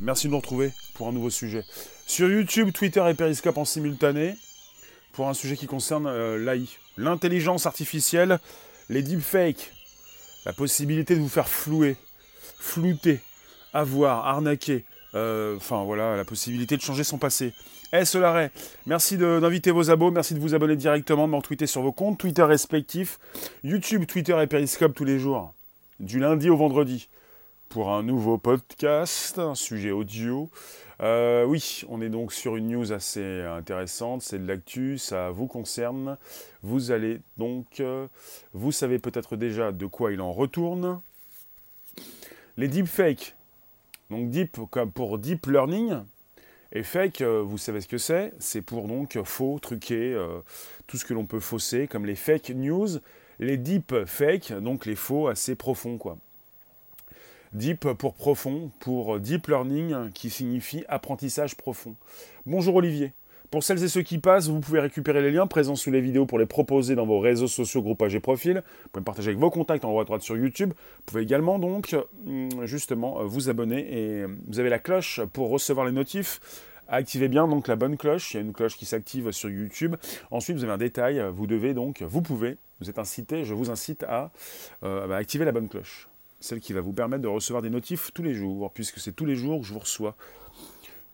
Merci de nous retrouver pour un nouveau sujet. Sur YouTube, Twitter et Periscope en simultané, pour un sujet qui concerne euh, l'AI, l'intelligence artificielle, les deepfakes, la possibilité de vous faire flouer, flouter, avoir, arnaquer, euh, enfin voilà, la possibilité de changer son passé. Eh Solaret, merci d'inviter vos abos, merci de vous abonner directement, de m'en tweeter sur vos comptes Twitter respectifs, YouTube, Twitter et Periscope tous les jours, du lundi au vendredi pour un nouveau podcast, un sujet audio. Euh, oui, on est donc sur une news assez intéressante, c'est de l'actu, ça vous concerne. Vous allez donc, euh, vous savez peut-être déjà de quoi il en retourne. Les deepfakes, donc deep comme pour deep learning, et fake, euh, vous savez ce que c'est, c'est pour donc faux, truquer, tout ce que l'on peut fausser, comme les fake news, les deep fake, donc les faux assez profonds quoi. Deep pour profond, pour Deep Learning, qui signifie apprentissage profond. Bonjour Olivier. Pour celles et ceux qui passent, vous pouvez récupérer les liens présents sous les vidéos pour les proposer dans vos réseaux sociaux, groupages et profils. Vous pouvez partager avec vos contacts en haut à droite sur YouTube. Vous pouvez également donc hum, justement vous abonner et vous avez la cloche pour recevoir les notifs. Activez bien donc la bonne cloche. Il y a une cloche qui s'active sur YouTube. Ensuite, vous avez un détail. Vous devez donc, vous pouvez, vous êtes incité, je vous incite à euh, activer la bonne cloche celle qui va vous permettre de recevoir des notifs tous les jours, puisque c'est tous les jours que je vous reçois,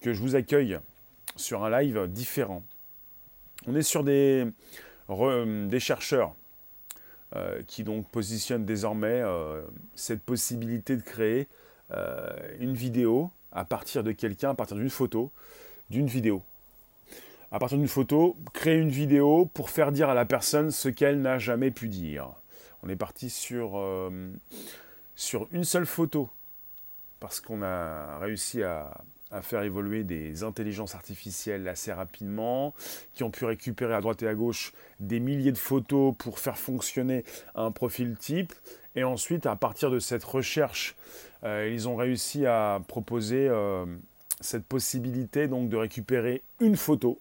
que je vous accueille sur un live différent. On est sur des, des chercheurs euh, qui donc positionnent désormais euh, cette possibilité de créer euh, une vidéo à partir de quelqu'un, à partir d'une photo, d'une vidéo. À partir d'une photo, créer une vidéo pour faire dire à la personne ce qu'elle n'a jamais pu dire. On est parti sur sur une seule photo, parce qu'on a réussi à, faire évoluer des intelligences artificielles assez rapidement, qui ont pu récupérer à droite et à gauche des milliers de photos pour faire fonctionner un profil type. Et ensuite, à partir de cette recherche, euh, ils ont réussi à proposer euh, cette possibilité donc de récupérer une photo.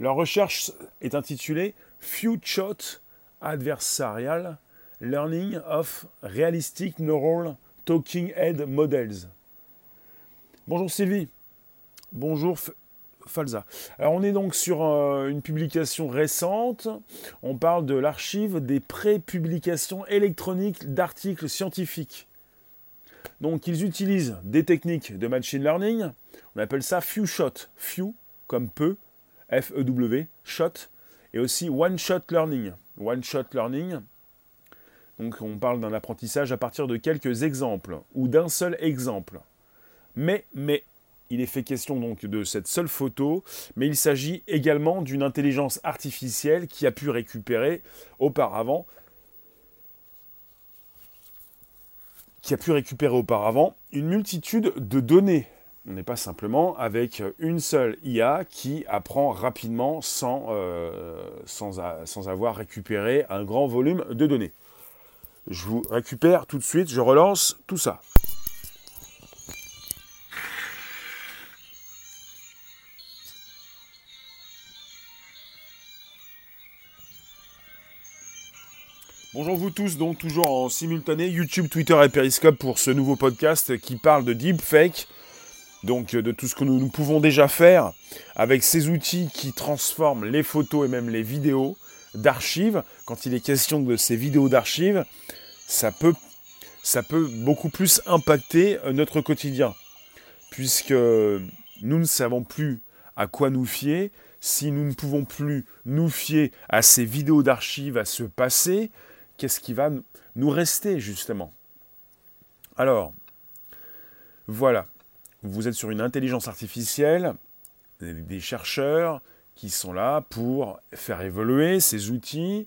Leur recherche est intitulée Few Shot Adversarial Learning of Realistic Neural Talking Head Models. Bonjour Sylvie. Bonjour Falza. Alors on est donc sur euh, une publication récente. On parle de l'archive des pré-publications électroniques d'articles scientifiques. Donc ils utilisent des techniques de machine learning. On appelle ça few shot. Few comme peu, F-E-W, shot. Et aussi one shot learning. One shot learning, donc on parle d'un apprentissage à partir de quelques exemples ou d'un seul exemple. Mais, mais, il est fait question donc de cette seule photo, mais il s'agit également d'une intelligence artificielle qui a pu récupérer auparavant qui a pu récupérer auparavant une multitude de données. On n'est pas simplement avec une seule IA qui apprend rapidement sans, euh, sans, sans avoir récupéré un grand volume de données. Je vous récupère tout de suite, je relance tout ça. Bonjour vous tous, donc toujours en simultané YouTube, Twitter et Periscope pour ce nouveau podcast qui parle de deepfake, donc de tout ce que nous, nous pouvons déjà faire avec ces outils qui transforment les photos et même les vidéos d'archives, quand il est question de ces vidéos d'archives, ça peut, ça peut beaucoup plus impacter euh, notre quotidien. Puisque nous ne savons plus à quoi nous fier, si nous ne pouvons plus nous fier à ces vidéos d'archives, à ce passé, qu'est-ce qui va nous rester justement? Alors, voilà, vous êtes sur une intelligence artificielle, des chercheurs, qui sont là pour faire évoluer ces outils.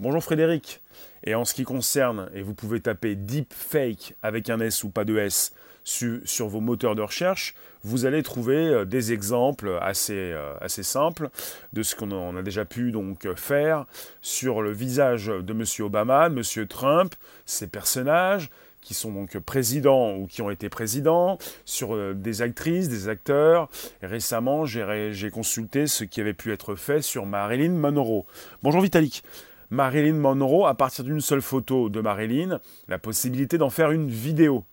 Bonjour Frédéric. Et en ce qui concerne, et vous pouvez taper deepfake avec un S ou pas de S sur, vos moteurs de recherche, vous allez trouver euh, des exemples assez, euh, assez simples de ce qu'on a déjà pu faire sur le visage de M. Obama, M. Trump, ces personnages, qui sont donc présidents ou qui ont été présidents, sur euh, des actrices, des acteurs. Récemment, j'ai consulté ce qui avait pu être fait sur Marilyn Monroe. Bonjour Vitalik. Marilyn Monroe, à partir d'une seule photo de Marilyn, la possibilité d'en faire une vidéo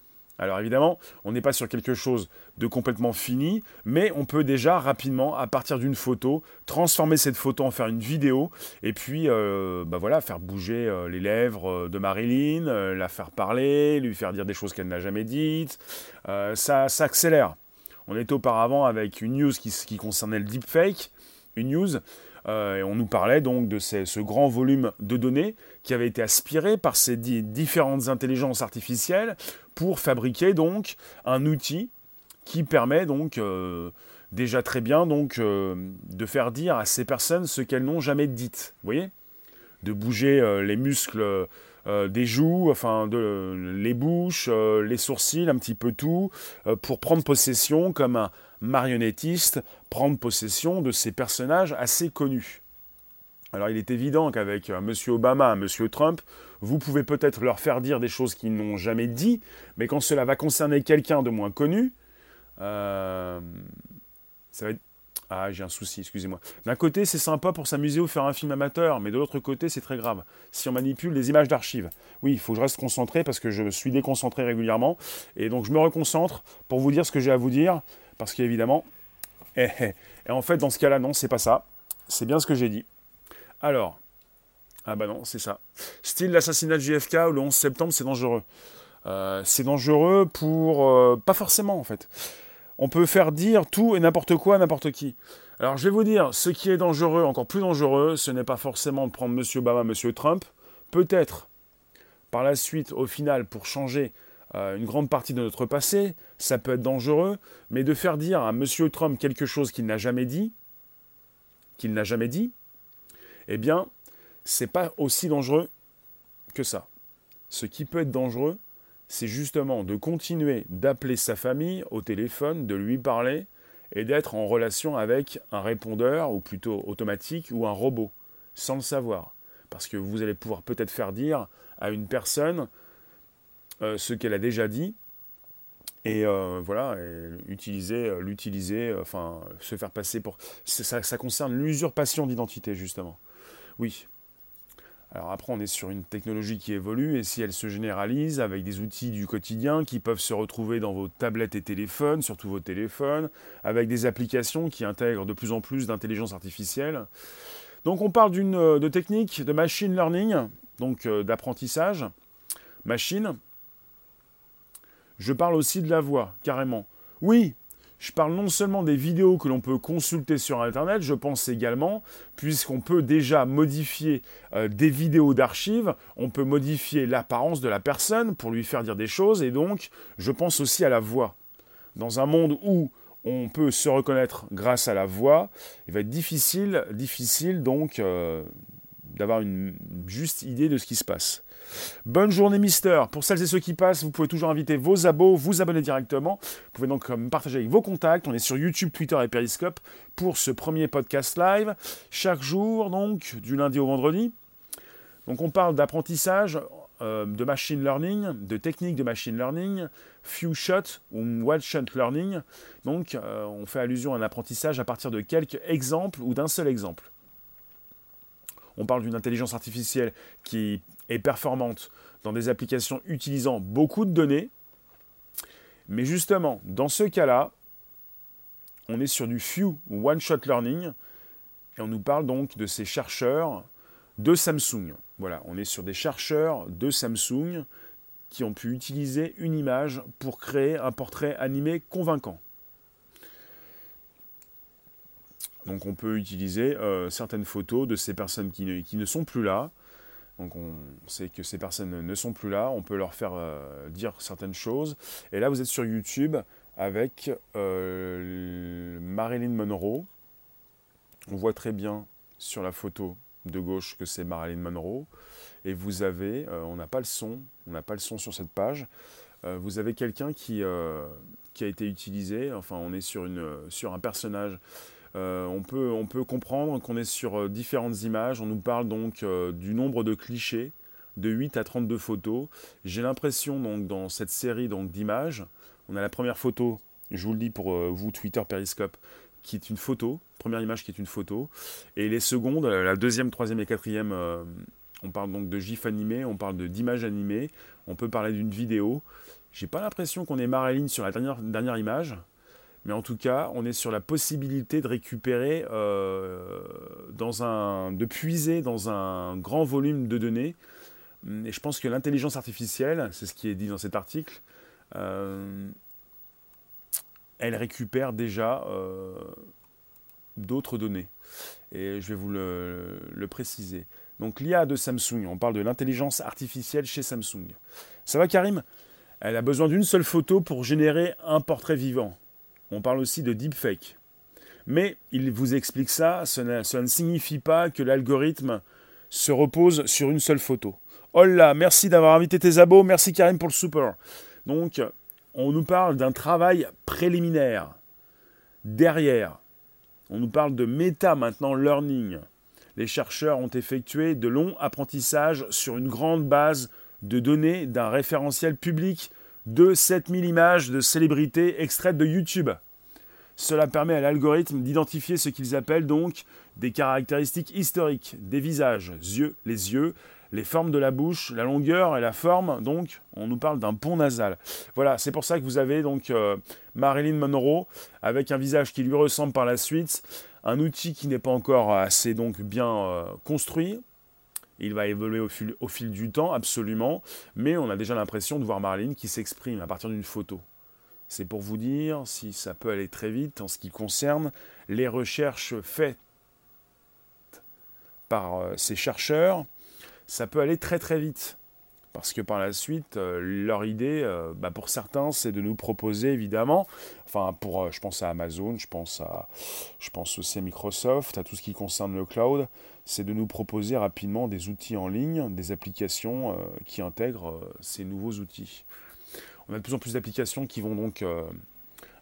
Alors évidemment, on n'est pas sur quelque chose de complètement fini, mais on peut déjà rapidement, à partir d'une photo, transformer cette photo en faire une vidéo, et puis euh, bah voilà, faire bouger euh, les lèvres euh, de Marilyn, la faire parler, lui faire dire des choses qu'elle n'a jamais dites. ça, ça accélère. On était auparavant avec une news qui, concernait le deepfake, une news et on nous parlait donc de ce grand volume de données qui avait été aspiré par ces différentes intelligences artificielles pour fabriquer donc un outil qui permet donc euh, déjà très bien donc euh, de faire dire à ces personnes ce qu'elles n'ont jamais dit. Vous voyez? De bouger les muscles des joues, enfin de, les bouches, les sourcils, un petit peu tout, pour prendre possession comme un, marionnettiste prendre possession de ces personnages assez connus. Alors il est évident qu'avec euh, M. Obama, M. Trump, vous pouvez peut-être leur faire dire des choses qu'ils n'ont jamais dit, mais quand cela va concerner quelqu'un de moins connu, euh, ça va être... Ah, j'ai un souci, excusez-moi. D'un côté, c'est sympa pour s'amuser ou faire un film amateur, mais de l'autre côté, c'est très grave. Si on manipule les images d'archives. Oui, il faut que je reste concentré parce que je suis déconcentré régulièrement. Et donc, je me reconcentre pour vous dire ce que j'ai à vous dire. Parce qu'évidemment, et, eh, eh, et en fait, dans ce cas-là, non, c'est pas ça. C'est bien ce que j'ai dit. Alors, ah bah non, c'est ça. Style l'assassinat de JFK le 11 septembre, c'est dangereux. Euh, c'est dangereux pour... Euh, pas forcément, en fait. On peut faire dire tout et n'importe quoi à n'importe qui. Alors, je vais vous dire, ce qui est dangereux, encore plus dangereux, ce n'est pas forcément de prendre M. Obama, M. Trump. Peut-être, par la suite, au final, pour changer euh, une grande partie de notre passé, ça peut être dangereux, mais de faire dire à M. Trump quelque chose qu'il n'a jamais dit, qu'il n'a jamais dit, eh bien, c'est pas aussi dangereux que ça. Ce qui peut être dangereux, c'est justement de continuer d'appeler sa famille au téléphone, de lui parler et d'être en relation avec un répondeur, ou plutôt automatique, ou un robot, sans le savoir. Parce que vous allez pouvoir peut-être faire dire à une personne euh, ce qu'elle a déjà dit et euh, voilà, utiliser, euh, l'utiliser, enfin, se faire passer pour. Ça, ça concerne l'usurpation d'identité, justement. Oui. Alors après, on est sur une technologie qui évolue, et si elle se généralise avec des outils du quotidien qui peuvent se retrouver dans vos tablettes et téléphones, surtout vos téléphones, avec des applications qui intègrent de plus en plus d'intelligence artificielle. Donc on parle d'une de technique de machine learning, donc d'apprentissage, machine, je parle aussi de la voix, carrément. Oui, je parle non seulement des vidéos que l'on peut consulter sur Internet, je pense également, puisqu'on peut déjà modifier euh, des vidéos d'archives, on peut modifier l'apparence de la personne pour lui faire dire des choses, et donc je pense aussi à la voix. Dans un monde où on peut se reconnaître grâce à la voix, il va être difficile, difficile donc euh, d'avoir une juste idée de ce qui se passe. Bonne journée, Mister. Pour celles et ceux qui passent, vous pouvez toujours inviter vos abos, vous abonner directement. Vous pouvez donc euh, partager avec vos contacts. On est sur YouTube, Twitter et Periscope pour ce premier podcast live. Chaque jour, donc, du lundi au vendredi. Donc, on parle d'apprentissage, euh, de machine learning, de techniques de machine learning, few shot ou one shot learning. Donc, euh, on fait allusion à un apprentissage à partir de quelques exemples ou d'un seul exemple. On parle d'une intelligence artificielle qui performante dans des applications utilisant beaucoup de données. Mais justement, dans ce cas-là, on est sur du few one-shot learning et on nous parle donc de ces chercheurs de Samsung. Voilà, on est sur des chercheurs de Samsung qui ont pu utiliser une image pour créer un portrait animé convaincant. Donc on peut utiliser euh, certaines photos de ces personnes qui ne, sont plus là. Donc on sait que ces personnes ne sont plus là, on peut leur faire euh, dire certaines choses. Et là vous êtes sur YouTube avec euh, Marilyn Monroe. On voit très bien sur la photo de gauche que c'est Marilyn Monroe. Et vous avez, on n'a pas le son, on n'a pas le son sur cette page. vous avez quelqu'un qui, a été utilisé, enfin on est sur un personnage euh, on, peut, comprendre qu'on est sur euh, différentes images. On nous parle donc euh, du nombre de clichés, de 8 à 32 photos. J'ai l'impression donc dans cette série donc d'images, on a la première photo, je vous le dis pour vous Twitter Periscope, qui est une photo, première image qui est une photo, et les secondes, la deuxième, troisième et quatrième, on parle donc de gif animé, on parle d'images animées, on peut parler d'une vidéo, J'ai pas l'impression qu'on est Marilyn sur la dernière image, mais en tout cas, on est sur la possibilité de récupérer, euh, dans un, de puiser dans un grand volume de données. Et je pense que l'intelligence artificielle, c'est ce qui est dit dans cet article, euh, elle récupère déjà euh, d'autres données. Et je vais vous le préciser. Donc l'IA de Samsung, on parle de l'intelligence artificielle chez Samsung. Ça va Karim? Elle a besoin d'une seule photo pour générer un portrait vivant. On parle aussi de deepfake. Mais il vous explique ça, cela, ne signifie pas que l'algorithme se repose sur une seule photo. Oh là, merci d'avoir invité tes abos, merci Karim pour le super. Donc, on nous parle d'un travail préliminaire. Derrière, on nous parle de méta maintenant learning. Les chercheurs ont effectué de longs apprentissages sur une grande base de données d'un référentiel public de 7000 images de célébrités extraites de YouTube. Cela permet à l'algorithme d'identifier ce qu'ils appellent donc des caractéristiques historiques des visages, yeux, les yeux, les formes de la bouche, la longueur et la forme. Donc, on nous parle d'un pont nasal. Voilà, c'est pour ça que vous avez donc euh, Marilyn Monroe avec un visage qui lui ressemble par la suite, un outil qui n'est pas encore assez bien euh, construit, il va évoluer au fil, du temps, absolument. Mais on a déjà l'impression de voir Marlene qui s'exprime à partir d'une photo. C'est pour vous dire si ça peut aller très vite en ce qui concerne les recherches faites par euh, ces chercheurs. Ça peut aller très très vite. Parce que par la suite, euh, leur idée, euh, bah, pour certains, c'est de nous proposer évidemment, enfin pour, je pense à Amazon, je pense, à, je pense aussi à Microsoft, à tout ce qui concerne le cloud, c'est de nous proposer rapidement des outils en ligne, des applications euh, qui intègrent euh, ces nouveaux outils. On a de plus en plus d'applications qui vont donc euh,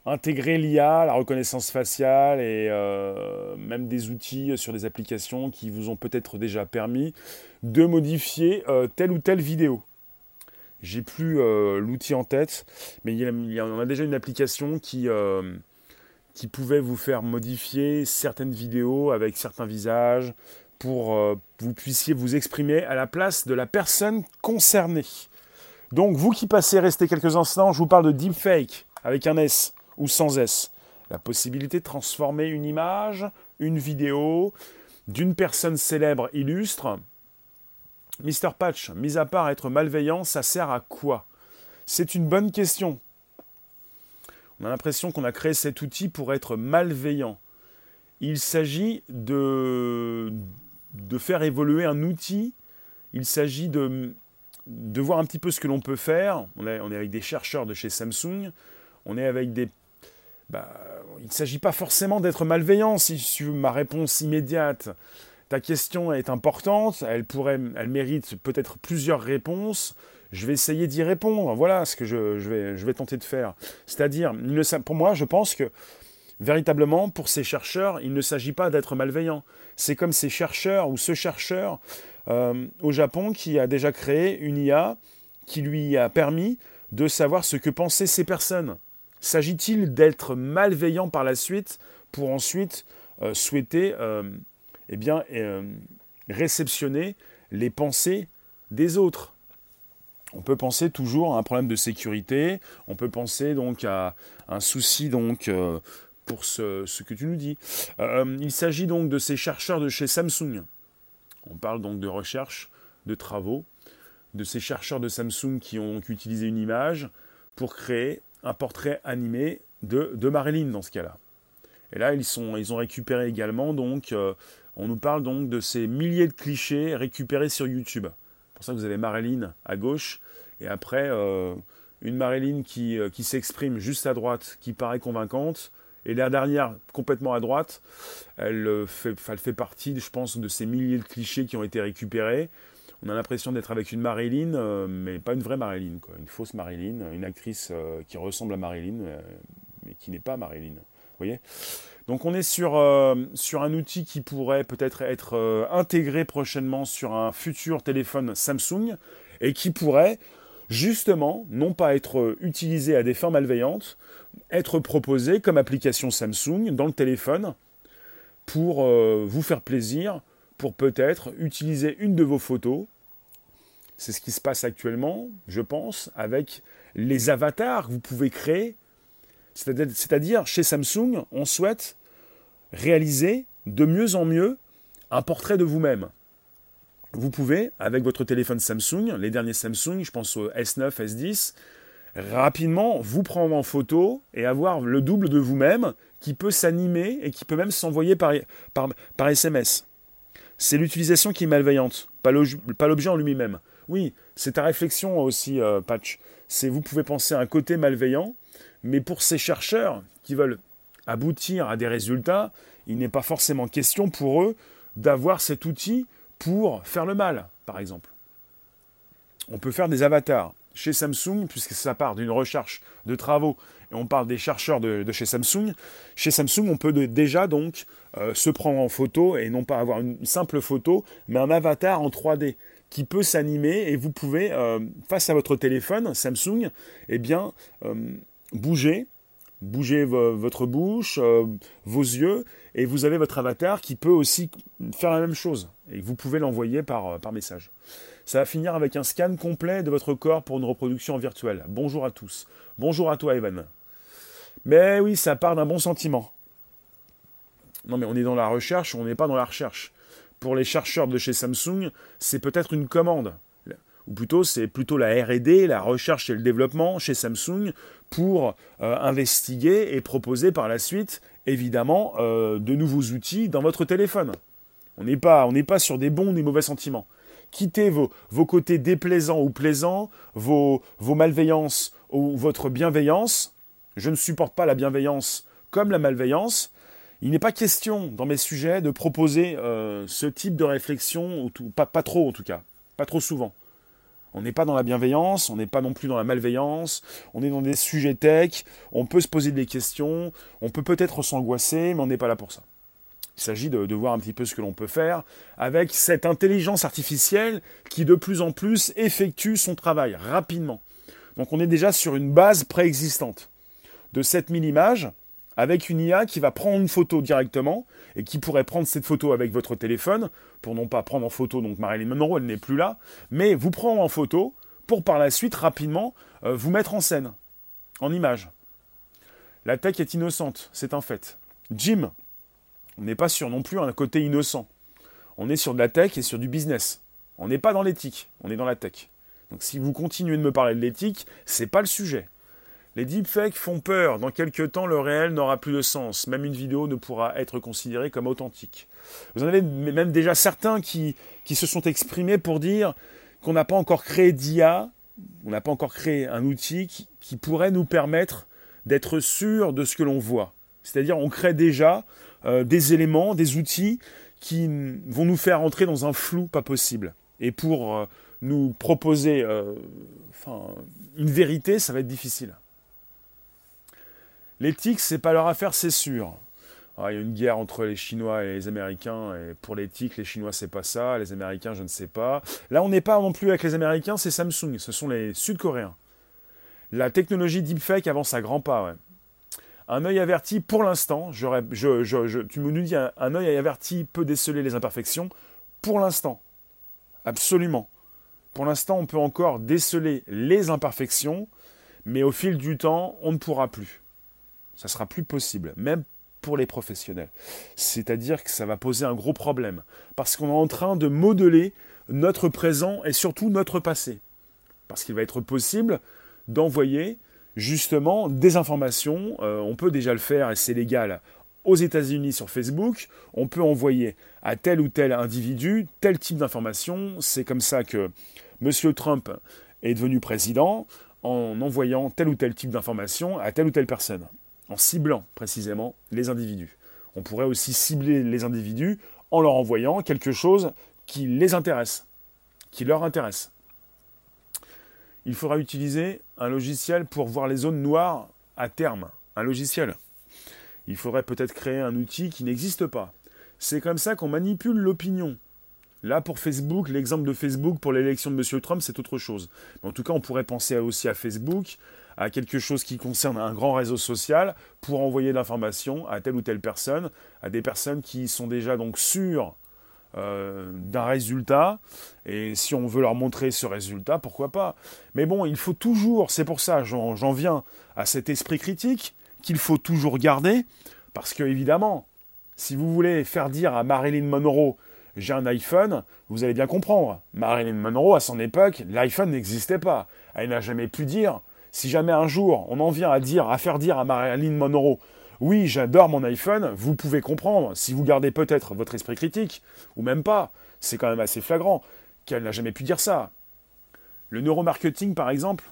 intégrer l'IA, la reconnaissance faciale et même des outils sur des applications qui vous ont peut-être déjà permis de modifier telle ou telle vidéo. J'ai plus l'outil en tête, mais il y, on a déjà une application qui, qui pouvait vous faire modifier certaines vidéos avec certains visages, pour euh, que vous puissiez vous exprimer à la place de la personne concernée. Donc vous qui passez, restez quelques instants, je vous parle de deepfake avec un S ou sans S. La possibilité de transformer une image, une vidéo d'une personne célèbre illustre. Mr. Patch, mis à part être malveillant, ça sert à quoi? C'est une bonne question. On a l'impression qu'on a créé cet outil pour être malveillant. Il s'agit de, faire évoluer un outil. Il s'agit de, de voir un petit peu ce que l'on peut faire. On est, avec des chercheurs de chez Samsung. On est avec des... Bah, il ne s'agit pas forcément d'être malveillant, si ma réponse immédiate. Ta question est importante, elle, pourrait, elle mérite peut-être plusieurs réponses. Je vais essayer d'y répondre. Voilà ce que je, je, vais, je vais tenter de faire. C'est-à-dire, pour moi, je pense que Véritablement, pour ces chercheurs, il ne s'agit pas d'être malveillant. C'est comme ces chercheurs ou ce chercheur euh, au Japon qui a déjà créé une IA qui lui a permis de savoir ce que pensaient ces personnes. S'agit-il d'être malveillant par la suite pour ensuite euh, souhaiter euh, eh bien, réceptionner les pensées des autres? On peut penser toujours à un problème de sécurité, on peut penser donc à un souci pour ce, que tu nous dis. Euh, il s'agit donc de ces chercheurs de chez Samsung. On parle donc de recherche, de travaux, de ces chercheurs de Samsung qui ont utilisé une image pour créer un portrait animé de, de Marilyn dans ce cas-là. Et là, ils, sont, ils ont récupéré également, donc, euh, on nous parle donc de ces milliers de clichés récupérés sur YouTube. pour ça que vous avez Marilyn à gauche, et après, euh, une Marilyn qui, qui s'exprime juste à droite, qui paraît convaincante, et la dernière, complètement à droite, elle euh, fait, elle fait partie, je pense, de ces milliers de clichés qui ont été récupérés. On a l'impression d'être avec une Marilyn, euh, mais pas une vraie Marilyn, une fausse Marilyn, une actrice euh, qui ressemble à Marilyn, mais qui n'est pas Marilyn. Vous voyez Donc on est sur, un outil qui pourrait peut-être être intégré prochainement sur un futur téléphone Samsung et qui pourrait justement non pas être utilisé à des fins malveillantes, être proposé comme application Samsung dans le téléphone pour euh, vous faire plaisir, pour peut-être utiliser une de vos photos C'est ce qui se passe actuellement, je pense, avec les avatars que vous pouvez créer. C'est-à-dire, chez Samsung, on souhaite réaliser de mieux en mieux un portrait de vous-même. Vous pouvez, avec votre téléphone Samsung, les derniers Samsung, je pense au S9, S10, rapidement vous prendre en photo et avoir le double de vous-même qui peut s'animer et qui peut même s'envoyer par, par, SMS. C'est l'utilisation qui est malveillante, pas l'objet en lui-même. Oui, c'est ta réflexion aussi, euh, Patch. Vous pouvez penser à un côté malveillant, mais pour ces chercheurs qui veulent aboutir à des résultats, il n'est pas forcément question pour eux d'avoir cet outil pour faire le mal, par exemple. On peut faire des avatars chez Samsung, puisque ça part d'une recherche de travaux, et on parle des chercheurs de, chez Samsung, chez Samsung, on peut déjà donc euh, se prendre en photo, et non pas avoir une simple photo, mais un avatar en 3D qui peut s'animer, et vous pouvez, euh, face à votre téléphone Samsung, eh bien, euh, bouger, bouger votre bouche, vos yeux, et vous avez votre avatar qui peut aussi faire la même chose, et vous pouvez l'envoyer par, par message. Ça va finir avec un scan complet de votre corps pour une reproduction virtuelle. Bonjour à tous. Bonjour à toi, Evan. Mais oui, ça part d'un bon sentiment. Non, mais on est dans la recherche, on n'est pas dans la recherche. Pour les chercheurs de chez Samsung, c'est peut-être une commande. Ou plutôt, c'est plutôt la RD, la recherche et le développement chez Samsung pour euh, investiguer et proposer par la suite, évidemment, euh, de nouveaux outils dans votre téléphone. On n'est pas, sur des bons ou mauvais sentiments quittez vos, côtés déplaisants ou plaisants, vos malveillances ou votre bienveillance. Je ne supporte pas la bienveillance comme la malveillance. Il n'est pas question dans mes sujets de proposer euh, ce type de réflexion, pas, pas trop en tout cas, pas trop souvent. On n'est pas dans la bienveillance, on n'est pas non plus dans la malveillance, on est dans des sujets tech, on peut se poser des questions, on peut peut-être s'angoisser, mais on n'est pas là pour ça. Il s'agit de, voir un petit peu ce que l'on peut faire avec cette intelligence artificielle qui de plus en plus effectue son travail rapidement. Donc on est déjà sur une base préexistante de 7000 images avec une IA qui va prendre une photo directement et qui pourrait prendre cette photo avec votre téléphone pour non pas prendre en photo, donc Marilyn Monroe elle n'est plus là, mais vous prendre en photo pour par la suite rapidement euh, vous mettre en scène, en image. La tech est innocente, c'est un fait. Jim, on n'est pas sur non plus un côté innocent. On est sur de la tech et sur du business. On n'est pas dans l'éthique, on est dans la tech. Donc si vous continuez de me parler de l'éthique, c'est pas le sujet. Les deepfakes font peur. Dans quelques temps, le réel n'aura plus de sens. Même une vidéo ne pourra être considérée comme authentique. Vous en avez même déjà certains qui, se sont exprimés pour dire qu'on n'a pas encore créé d'IA, on n'a pas encore créé un outil qui, qui pourrait nous permettre d'être sûr de ce que l'on voit. C'est-à-dire on crée déjà euh, des éléments, des outils qui vont nous faire entrer dans un flou pas possible. Et pour euh, nous proposer euh, une vérité, ça va être difficile. L'éthique, c'est pas leur affaire, c'est sûr. Ah, il y a une guerre entre les Chinois et les Américains, et pour l'éthique, les Chinois, c'est pas ça, les Américains, je ne sais pas. Là, on n'est pas non plus avec les Américains, c'est Samsung, ce sont les Sud-Coréens. La technologie deepfake avance à grands pas. Un œil averti, pour l'instant, tu nous dis, un œil averti peut déceler les imperfections. Pour l'instant, absolument. Pour l'instant, on peut encore déceler les imperfections, mais au fil du temps, on ne pourra plus. Ça sera plus possible, même pour les professionnels. C'est-à-dire que ça va poser un gros problème, parce qu'on est en train de modeler notre présent et surtout notre passé. Parce qu'il va être possible d'envoyer justement des informations. Euh, on peut déjà le faire et c'est légal aux États-Unis sur Facebook. On peut envoyer à tel ou tel individu tel type d'information. C'est comme ça que M. Trump est devenu président en envoyant tel ou tel type d'information à telle ou telle personne, en ciblant précisément les individus. On pourrait aussi cibler les individus en leur envoyant quelque chose qui les intéresse, qui leur intéresse il faudra utiliser un logiciel pour voir les zones noires à terme. Un logiciel. Il faudrait peut-être créer un outil qui n'existe pas. C'est comme ça qu'on manipule l'opinion. Là, pour Facebook, l'exemple de Facebook pour l'élection de M. Trump, c'est autre chose. Mais en tout cas, on pourrait penser aussi à Facebook, à quelque chose qui concerne un grand réseau social, pour envoyer de l'information à telle ou telle personne, à des personnes qui sont déjà donc sûres euh, d'un résultat. Et si on veut leur montrer ce résultat, pourquoi pas Mais bon, il faut toujours, c'est pour ça, j'en viens à cet esprit critique qu'il faut toujours garder, parce que évidemment, si vous voulez faire dire à Marilyn Monroe j'ai un iPhone, vous allez bien comprendre. Marilyn Monroe, à son époque, l'iPhone n'existait pas. Elle n'a jamais pu dire. Si jamais un jour on en vient à dire, à faire dire à Marilyn Monroe, oui, j'adore mon iPhone, vous pouvez comprendre, si vous gardez peut-être votre esprit critique, ou même pas, c'est quand même assez flagrant, qu'elle n'a jamais pu dire ça. Le neuromarketing, par exemple,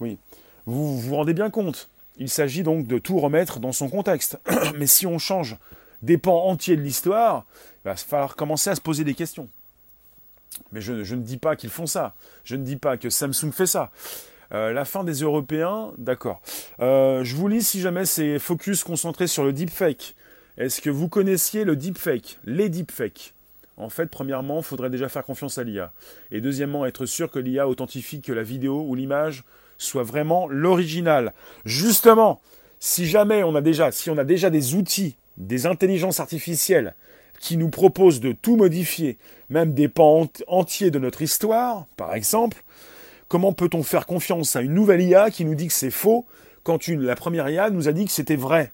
oui, vous vous rendez bien compte. Il s'agit donc de tout remettre dans son contexte. Mais si on change des pans entiers de l'histoire, il va falloir commencer à se poser des questions. Mais je, ne dis pas qu'ils font ça. Je ne dis pas que Samsung fait ça. Euh, la fin des Européens, d'accord. Euh, je vous lis si jamais c'est focus concentré sur le deepfake. Est-ce que vous connaissiez le deepfake? Les deepfakes En fait, premièrement, il faudrait déjà faire confiance à l'IA. Et deuxièmement, être sûr que l'IA authentifie que la vidéo ou l'image soit vraiment l'original. Justement, si jamais on a déjà, si on a déjà des outils des intelligences artificielles qui nous proposent de tout modifier, même des pans entiers de notre histoire, par exemple, comment peut-on faire confiance à une nouvelle IA qui nous dit que c'est faux quand la première IA nous a dit que c'était vrai?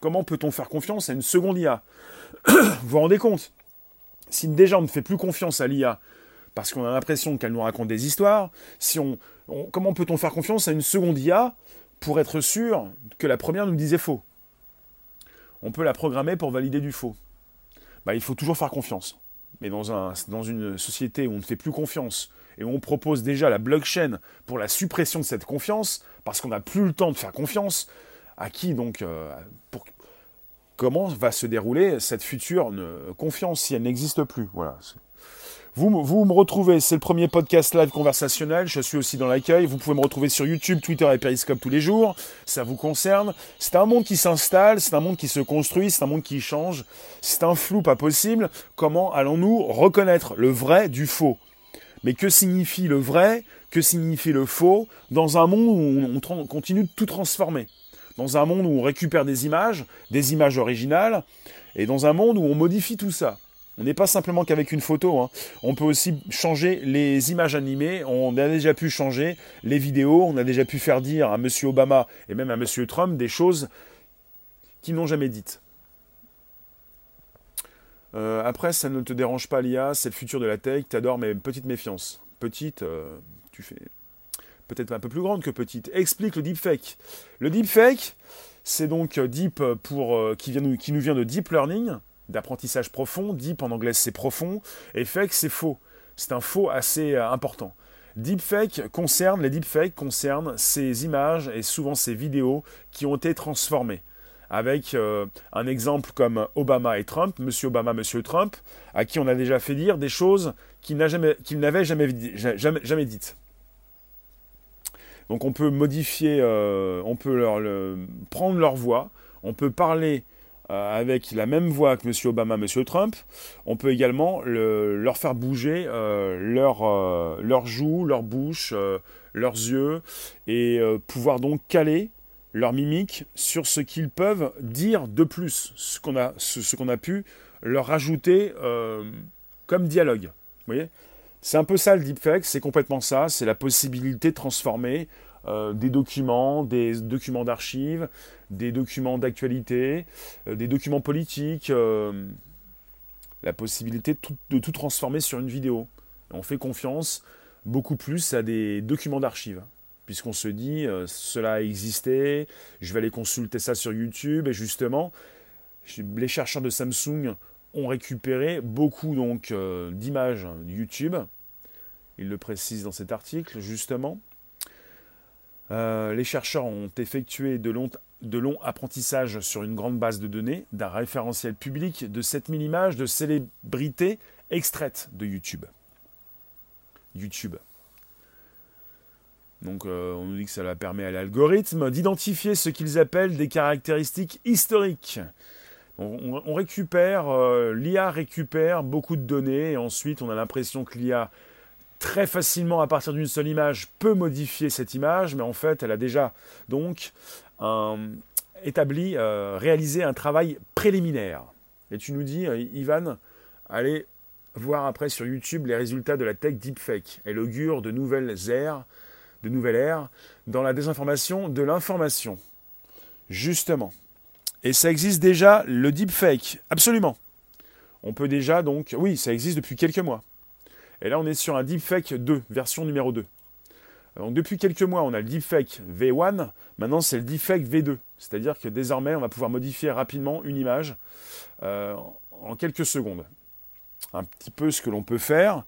Comment peut-on faire confiance à une seconde IA Vous vous rendez compte? Si déjà on ne fait plus confiance à l'IA parce qu'on a l'impression qu'elle nous raconte des histoires, comment peut-on faire confiance à une seconde IA pour être sûr que la première nous disait faux? On peut la programmer pour valider du faux. Bah, il faut toujours faire confiance. Dans, un, dans une société où on ne fait plus confiance et où on propose déjà la blockchain pour la suppression de cette confiance, parce qu'on n'a plus le temps de faire confiance, à qui donc euh, Comment va se dérouler cette future euh, confiance si elle n'existe plus? Voilà. Vous, vous me retrouvez, c'est le premier podcast live conversationnel. Je suis aussi dans l'accueil. Vous pouvez me retrouver sur YouTube, Twitter et Periscope tous les jours. Ça vous concerne. C'est un monde qui s'installe, c'est un monde qui se construit, c'est un monde qui change. C'est un flou pas possible. Comment allons-nous reconnaître le vrai du faux? Mais que signifie le vrai? Que signifie le faux? Dans un monde où on continue de tout transformer Dans un monde où on récupère des images, des images originales, et dans un monde où on modifie tout ça. On n'est pas simplement qu'avec une photo. Hein. On peut aussi changer les images animées. On a déjà pu changer les vidéos. On a déjà pu faire dire à M. Obama et même à M. Trump des choses qu'ils n'ont jamais dites. Euh, après, ça ne te dérange pas l'IA, c'est le futur de la tech. T'adores, mais petite méfiance. Petite, euh, tu fais peut-être un peu plus grande que petite. Explique le deepfake. Le deepfake, c'est donc deep pour euh, qui, vient, qui nous vient de deep learning d'apprentissage profond. Deep en anglais c'est profond et fake c'est faux. C'est un faux assez euh, important. Deepfake concerne, les deepfakes concernent ces images et souvent ces vidéos qui ont été transformées. Avec euh, un exemple comme Obama et Trump, Monsieur Obama, Monsieur Trump, à qui on a déjà fait dire des choses qu'ils n'avaient jamais, jamais, dites. Donc on peut modifier, euh, on peut leur, prendre leur voix, on peut parler euh, avec la même voix que M. Obama, M. Trump, on peut également leur faire bouger euh, euh, leurs joues, leur bouche, leurs yeux, et pouvoir donc caler leur mimique sur ce qu'ils peuvent dire de plus, ce qu'on a, ce, qu'on a pu leur rajouter comme dialogue. Vous voyez? C'est un peu ça le deepfake, c'est complètement ça, c'est la possibilité de transformer euh, des documents, des documents d'archives, des documents d'actualité, euh, des documents politiques, euh, la possibilité de tout, transformer sur une vidéo. on fait confiance beaucoup plus à des documents d'archives puisqu'on se dit cela a existé, je vais aller consulter ça sur YouTube et justement les chercheurs de Samsung ont récupéré beaucoup donc d'images YouTube. Ils le précisent dans cet article justement. Euh, les chercheurs ont effectué de longs, apprentissages sur une grande base de données d'un référentiel public de 7000 images de célébrités extraites de YouTube. YouTube. Donc euh, on nous dit que cela permet à l'algorithme d'identifier ce qu'ils appellent des caractéristiques historiques. On, récupère, euh, l'IA récupère beaucoup de données et ensuite on a l'impression que l'IA très facilement à partir d'une seule image peut modifier cette image, mais en fait elle a déjà donc établi, euh, réalisé un travail préliminaire. Et tu nous dis, euh, Ivan, allez, voir après sur YouTube les résultats de la tech deepfake. Elle augure de nouvelles ères, de nouvelles ères dans la désinformation de l'information. Justement. Et ça existe déjà, le deepfake, absolument. On peut déjà donc, oui, ça existe depuis quelques mois. Et là, on est sur un deepfake 2, version numéro 2. Donc depuis quelques mois, on a le deepfake V1, maintenant c'est le deepfake V2. C'est-à-dire que désormais, on va pouvoir modifier rapidement une image euh, en quelques secondes. Un petit peu ce que l'on peut faire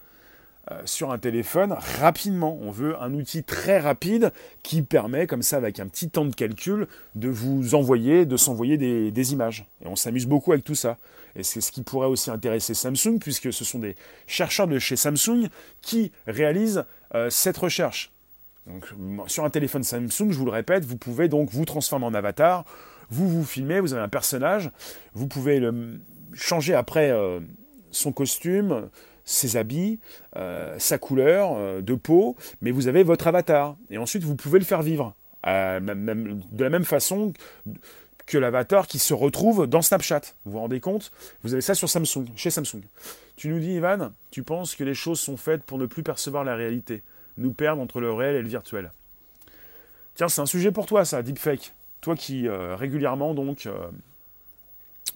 sur un téléphone rapidement. On veut un outil très rapide qui permet, comme ça, avec un petit temps de calcul, de vous envoyer, de s'envoyer des, images. Et on s'amuse beaucoup avec tout ça. Et c'est ce qui pourrait aussi intéresser Samsung, puisque ce sont des chercheurs de chez Samsung qui réalisent euh, cette recherche. Donc, sur un téléphone Samsung, je vous le répète, vous pouvez donc vous transformer en avatar, vous vous filmez, vous avez un personnage, vous pouvez le changer après euh, son costume, ses habits, euh, sa couleur euh, de peau, mais vous avez votre avatar. Et ensuite, vous pouvez le faire vivre. Même, de la même façon que l'avatar qui se retrouve dans Snapchat. Vous vous rendez compte? Vous avez ça sur Samsung, chez Samsung. Tu nous dis, Ivan, tu penses que les choses sont faites pour ne plus percevoir la réalité nous perdre entre le réel et le virtuel? Tiens, c'est un sujet pour toi, ça, deepfake. Toi qui euh, régulièrement donc euh,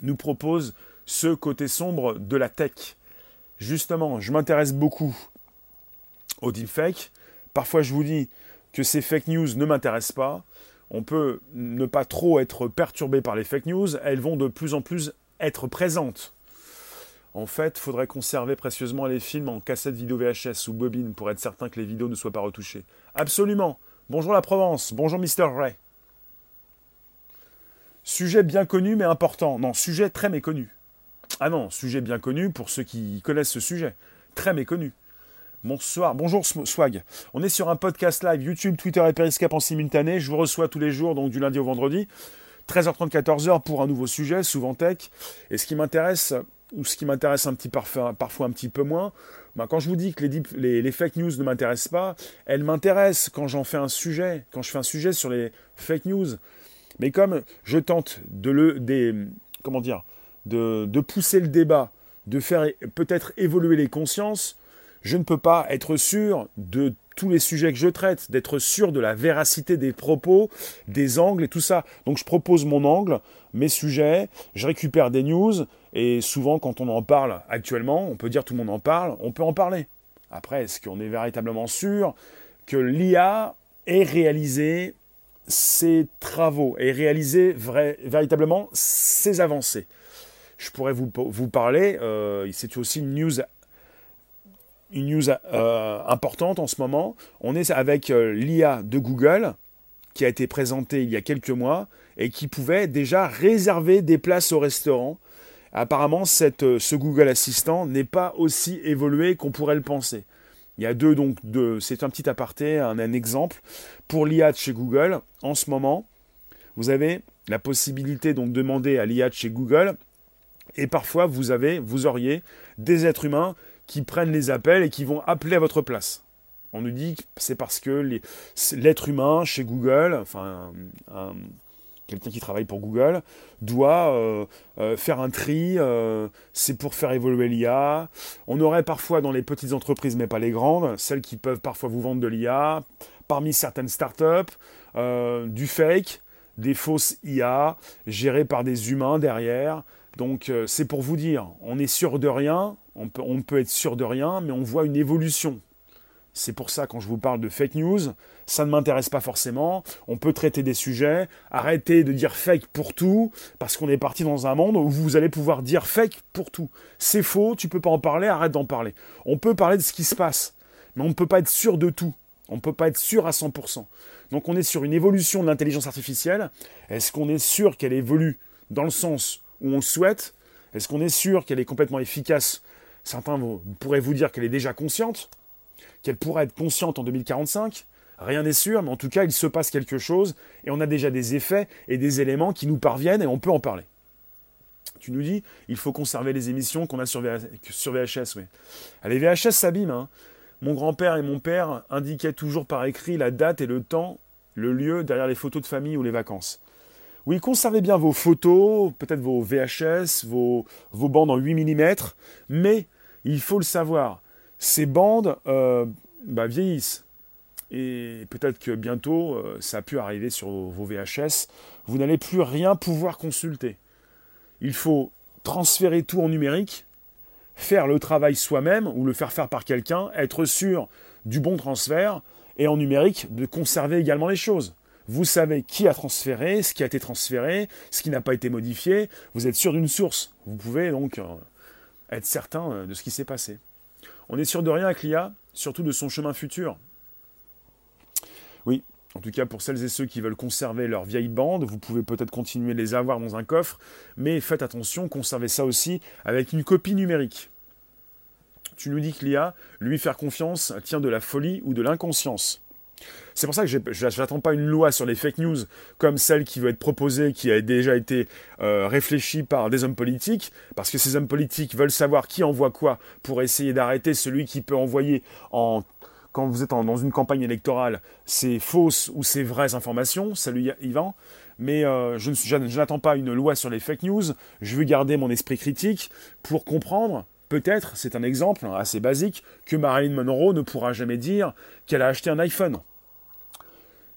nous propose ce côté sombre de la tech. Justement, je m'intéresse beaucoup au deepfake. Parfois, je vous dis que ces fake news ne m'intéressent pas. On peut ne pas trop être perturbé par les fake news. Elles vont de plus en plus être présentes en fait, il faudrait conserver précieusement les films en cassette vidéo VHS ou bobine pour être certain que les vidéos ne soient pas retouchées. Absolument. Bonjour la Provence. Bonjour Mr. Ray. Sujet bien connu mais important. Non, sujet très méconnu. Ah non, sujet bien connu pour ceux qui connaissent ce sujet. Très méconnu. Bonsoir, bonjour Swag. On est sur un podcast live YouTube, Twitter et Periscope en simultané. Je vous reçois tous les jours, donc du lundi au vendredi. 13h30, 14h pour un nouveau sujet, souvent tech. Et ce qui m'intéresse, ou ce qui m'intéresse un petit parfois, un petit peu moins, ben quand je vous dis que les, les, fake news ne m'intéressent pas, elles m'intéressent quand j'en fais un sujet, quand je fais un sujet sur les fake news. Mais comme je tente de le, des, comment dire, de, pousser le débat, de faire peut-être évoluer les consciences, je ne peux pas être sûr de tous les sujets que je traite, d'être sûr de la véracité des propos, des angles et tout ça. Donc je propose mon angle, mes sujets, je récupère des news, et souvent quand on en parle actuellement, on peut dire tout le monde en parle, on peut en parler. Après, est-ce qu'on est véritablement sûr que l'IA ait réalisé ses travaux, ait réalisé véritablement ses avancées? Je pourrais vous, vous parler, euh, c'est aussi une news une news euh, importante en ce moment. On est avec euh, l'IA de Google qui a été présentée il y a quelques mois et qui pouvait déjà réserver des places au restaurant. Apparemment, cette, ce Google Assistant n'est pas aussi évolué qu'on pourrait le penser. Il y a deux, donc, deux, c'est un petit aparté, un, un exemple. Pour l'IA de chez Google, en ce moment, vous avez la possibilité donc de demander à l'IA de chez Google, et parfois vous avez, vous auriez des êtres humains qui prennent les appels et qui vont appeler à votre place. On nous dit que c'est parce que l'être humain chez Google, enfin quelqu'un qui travaille pour Google, doit euh, euh, faire un tri, euh, c'est pour faire évoluer l'IA. On aurait parfois dans les petites entreprises, mais pas les grandes, celles qui peuvent parfois vous vendre de l'IA, parmi certaines startups, du fake, des fausses IA gérées par des humains derrière. Donc c'est pour vous dire, on est sûr de rien, on peut, être sûr de rien, mais on voit une évolution. C'est pour ça, quand je vous parle de fake news, ça ne m'intéresse pas forcément. On peut traiter des sujets. Arrêtez de dire fake pour tout, parce qu'on est parti dans un monde où vous allez pouvoir dire fake pour tout. C'est faux, tu peux pas en parler, arrête d'en parler. On peut parler de ce qui se passe, mais on ne peut pas être sûr de tout. On ne peut pas être sûr à 100%. Donc on est sur une évolution de l'intelligence artificielle. Est-ce qu'on est sûr qu'elle évolue dans le sens où on le souhaite Est-ce qu'on est sûr qu'elle est complètement efficace? Certains pourraient vous dire qu'elle est déjà consciente, qu'elle pourrait être consciente en 2045. Rien n'est sûr, mais en tout cas, il se passe quelque chose et on a déjà des effets et des éléments qui nous parviennent et on peut en parler. Tu nous dis, il faut conserver les émissions qu'on a sur, VHS. Oui. Les VHS s'abîment. Hein. Mon grand-père et mon père indiquaient toujours par écrit la date et le temps, le lieu derrière les photos de famille ou les vacances. Oui, conservez bien vos photos, peut-être vos VHS, vos, bandes en 8 mm, mais Il faut le savoir. Ces bandes euh, bah, vieillissent. Et peut-être que bientôt, euh, ça a pu arriver sur vos VHS. Vous n'allez plus rien pouvoir consulter. Il faut transférer tout en numérique, faire le travail soi-même ou le faire faire par quelqu'un, être sûr du bon transfert et en numérique de conserver également les choses. Vous savez qui a transféré, ce qui a été transféré, ce qui n'a pas été modifié. Vous êtes sûr d'une source. Vous pouvez donc euh, être certain euh, de ce qui s'est passé. On est sûr de rien avec l'IA, surtout de son chemin futur. Oui, en tout cas pour celles et ceux qui veulent conserver leur vieille bande, vous pouvez peut-être continuer de les avoir dans un coffre, mais faites attention, conservez ça aussi avec une copie numérique. Tu nous dis que l'IA, lui faire confiance, tient de la folie ou de l'inconscience. C'est pour ça que je n'attends pas une loi sur les fake news comme celle qui veut être proposée, qui a déjà été euh, réfléchie par des hommes politiques, parce que ces hommes politiques veulent savoir qui envoie quoi pour essayer d'arrêter celui qui peut envoyer en quand vous êtes dans une campagne électorale, c'est fausses ou c'est vraies informations. Salut Yvan. Mais euh, je n'attends pas une loi sur les fake news. Je veux garder mon esprit critique pour comprendre Peut-être, c'est un exemple assez basique, que Marilyn Monroe ne pourra jamais dire qu'elle a acheté un iPhone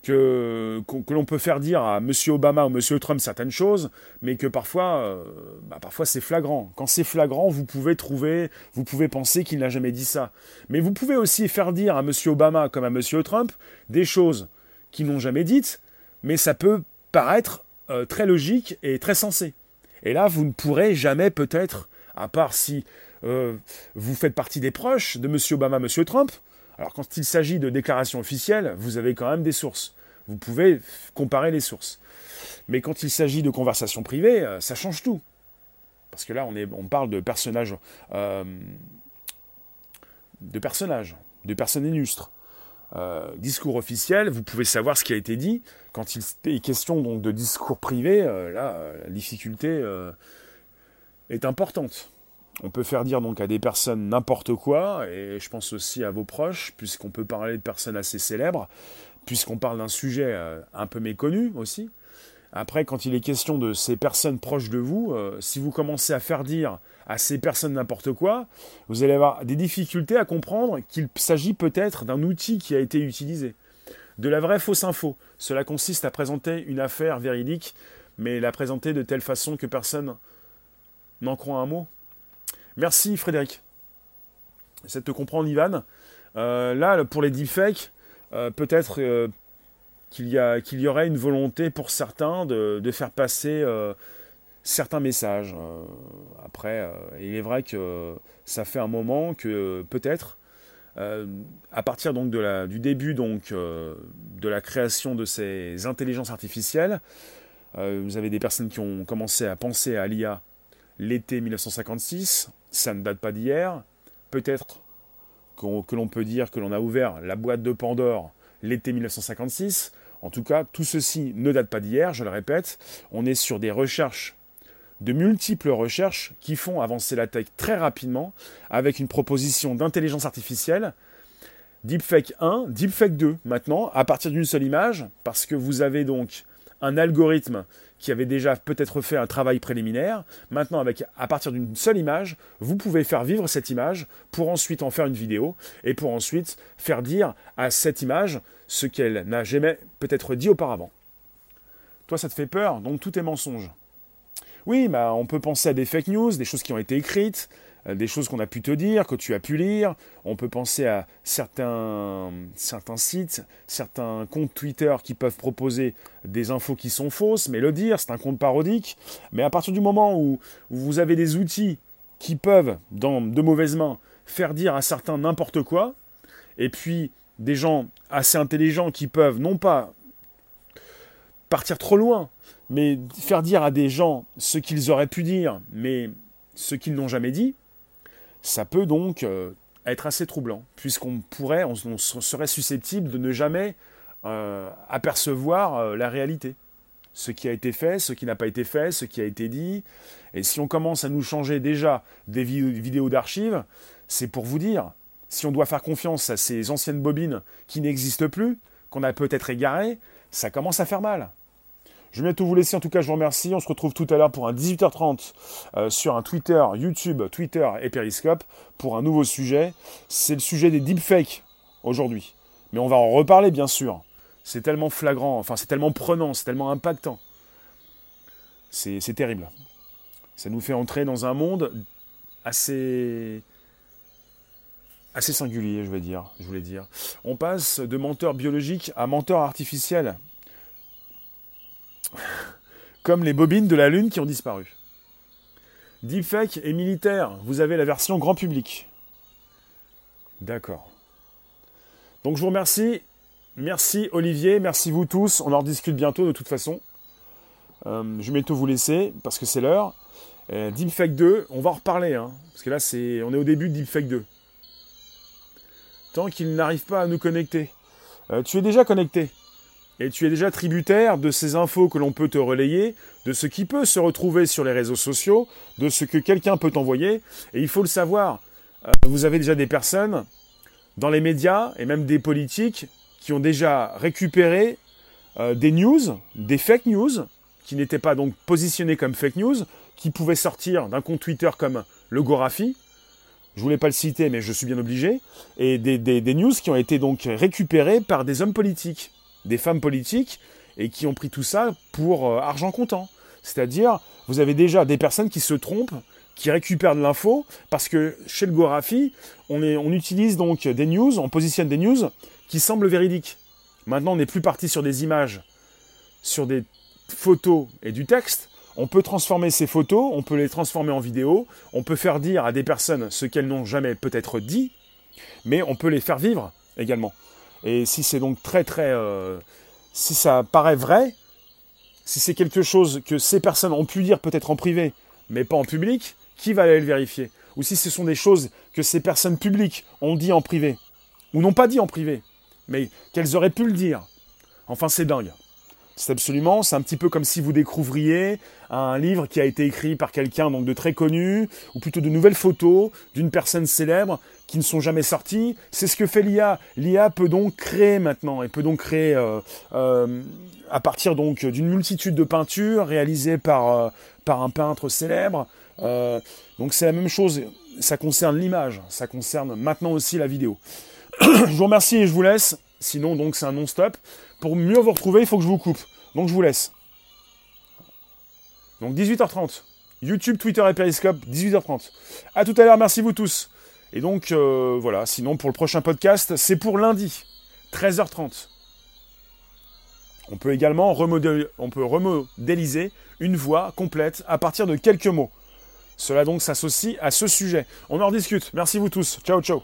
que, que, l'on peut faire dire à M. Obama ou M. Trump certaines choses, mais que parfois, euh, bah, parfois c'est flagrant. Quand c'est flagrant, vous pouvez trouver, vous pouvez penser qu'il n'a jamais dit ça. Mais vous pouvez aussi faire dire à M. Obama comme à M. Trump des choses qu'ils n'ont jamais dites, mais ça peut paraître euh, très logique et très sensé. Et là, vous ne pourrez jamais peut-être, à part si euh, vous faites partie des proches de M. Obama, M. Trump, alors quand il s'agit de déclarations officielles, vous avez quand même des sources. Vous pouvez comparer les sources. Mais quand il s'agit de conversations privées, euh, ça change tout. Parce que là, on, est, on parle de personnages, euh, de personnages, de personnes illustres. Euh, discours officiel, vous pouvez savoir ce qui a été dit. Quand il est question donc de discours privé, là, la difficulté est importante. On peut faire dire donc à des personnes n'importe quoi, et je pense aussi à vos proches, puisqu'on peut parler de personnes assez célèbres, puisqu'on parle d'un sujet euh, un peu méconnu aussi. Après, quand il est question de ces personnes proches de vous, euh, si vous commencez à faire dire à ces personnes n'importe quoi, vous allez avoir des difficultés à comprendre qu'il s'agit peut-être d'un outil qui a été utilisé. De la vraie fausse info. Cela consiste à présenter une affaire véridique, mais la présenter de telle façon que personne n'en croit un mot. Merci Frédéric. J'essaie de te comprendre Ivan. Euh, là, pour les deepfakes, euh, peut-être euh, qu'il y, y, aurait une volonté pour certains de, faire passer certains messages. après, il est vrai que ça fait un moment que peut-être, à partir donc de la, du début donc, de la création de ces intelligences artificielles, vous avez des personnes qui ont commencé à penser à l'IA l'été 1956, ça ne date pas d'hier. Peut-être que l'on peut dire que l'on a ouvert la boîte de Pandore l'été 1956. En tout cas, tout ceci ne date pas d'hier, je le répète. On est sur des recherches, de multiples recherches qui font avancer la tech très rapidement avec une proposition d'intelligence artificielle. Deepfake 1, Deepfake 2 maintenant, à partir d'une seule image, parce que vous avez donc un algorithme qui avait déjà peut-être fait un travail préliminaire. Maintenant, avec, à partir d'une seule image, vous pouvez faire vivre cette image pour ensuite en faire une vidéo et pour ensuite faire dire à cette image ce qu'elle n'a jamais peut-être dit auparavant. Toi, ça te fait peur, donc tout est mensonge. Oui, bah, on peut penser à des fake news, des choses qui ont été écrites, des choses qu'on a pu te dire, que tu as pu lire. On peut penser à certains, certains sites, certains comptes Twitter qui peuvent proposer des infos qui sont fausses, mais le dire, c'est un compte parodique. Mais à partir du moment où, vous avez des outils qui peuvent, dans de mauvaises mains, faire dire à certains n'importe quoi, et puis des gens assez intelligents qui peuvent non pas partir trop loin, mais faire dire à des gens ce qu'ils auraient pu dire, mais ce qu'ils n'ont jamais dit, ça peut donc euh, être assez troublant, puisqu'on pourrait, on, serait susceptible de ne jamais euh, apercevoir euh, la réalité. Ce qui a été fait, ce qui n'a pas été fait, ce qui a été dit. Et si on commence à nous changer déjà des vidéos d'archives, c'est pour vous dire, si on doit faire confiance à ces anciennes bobines qui n'existent plus, qu'on a peut-être égarées, ça commence à faire mal. Je vais bientôt vous laisser. En tout cas, je vous remercie. On se retrouve tout à l'heure pour un 18h30 euh, sur un Twitter, YouTube, Twitter et Periscope pour un nouveau sujet. C'est le sujet des deepfakes aujourd'hui. Mais on va en reparler, bien sûr. C'est tellement flagrant, enfin, c'est tellement prenant, c'est tellement impactant. C'est terrible. Ça nous fait entrer dans un monde assez assez singulier, je vais dire, je voulais dire. On passe de menteur biologique à menteur artificiel. Comme les bobines de la Lune qui ont disparu. Deepfake et militaire, vous avez la version grand public. D'accord. Donc je vous remercie. Merci Olivier, merci vous tous. On en rediscute bientôt de toute façon. Euh, je vais bientôt vous laisser parce que c'est l'heure. Euh, Deepfake 2, on va en reparler. Hein, parce que là, c'est, on est au début de Deepfake 2 tant qu'il n'arrive pas à nous connecter. Euh, tu es déjà connecté. Et tu es déjà tributaire de ces infos que l'on peut te relayer, de ce qui peut se retrouver sur les réseaux sociaux, de ce que quelqu'un peut t'envoyer. Et il faut le savoir, euh, vous avez déjà des personnes dans les médias et même des politiques qui ont déjà récupéré euh, des news, des fake news, qui n'étaient pas donc positionnées comme fake news, qui pouvaient sortir d'un compte Twitter comme le Gorafi, je voulais pas le citer, mais je suis bien obligé, et des, news qui ont été donc récupérées par des hommes politiques, des femmes politiques, et qui ont pris tout ça pour euh, argent comptant. C'est-à-dire, vous avez déjà des personnes qui se trompent, qui récupèrent de l'info, parce que chez le Gorafi, on, on utilise donc des news, on positionne des news qui semblent véridiques. Maintenant, on n'est plus parti sur des images, sur des photos et du texte, on peut transformer ces photos, on peut les transformer en vidéo, on peut faire dire à des personnes ce qu'elles n'ont jamais peut-être dit, mais on peut les faire vivre également. Et si c'est donc très très... Euh, si ça paraît vrai, si c'est quelque chose que ces personnes ont pu dire peut-être en privé, mais pas en public, qui va aller le vérifier? Ou si ce sont des choses que ces personnes publiques ont dit en privé, ou n'ont pas dit en privé, mais qu'elles auraient pu le dire? Enfin, c'est dingue. C'est absolument, c'est un petit peu comme si vous découvriez un livre qui a été écrit par quelqu'un donc de très connu, ou plutôt de nouvelles photos d'une personne célèbre qui ne sont jamais sorties. C'est ce que fait l'IA. L'IA peut donc créer maintenant, et peut donc créer euh, euh, à partir donc d'une multitude de peintures réalisées par, euh, par un peintre célèbre. donc c'est la même chose. Ça concerne l'image, ça concerne maintenant aussi la vidéo. je vous remercie et je vous laisse. Sinon donc c'est un non-stop. Pour mieux vous retrouver, il faut que je vous coupe. Donc je vous laisse. Donc 18h30. YouTube, Twitter et Periscope, 18h30. A tout à l'heure, merci vous tous. Et donc euh, voilà, sinon pour le prochain podcast, c'est pour lundi, 13h30. On peut également on peut remodéliser une voix complète à partir de quelques mots. Cela donc s'associe à ce sujet. On en rediscute. Merci vous tous. Ciao ciao.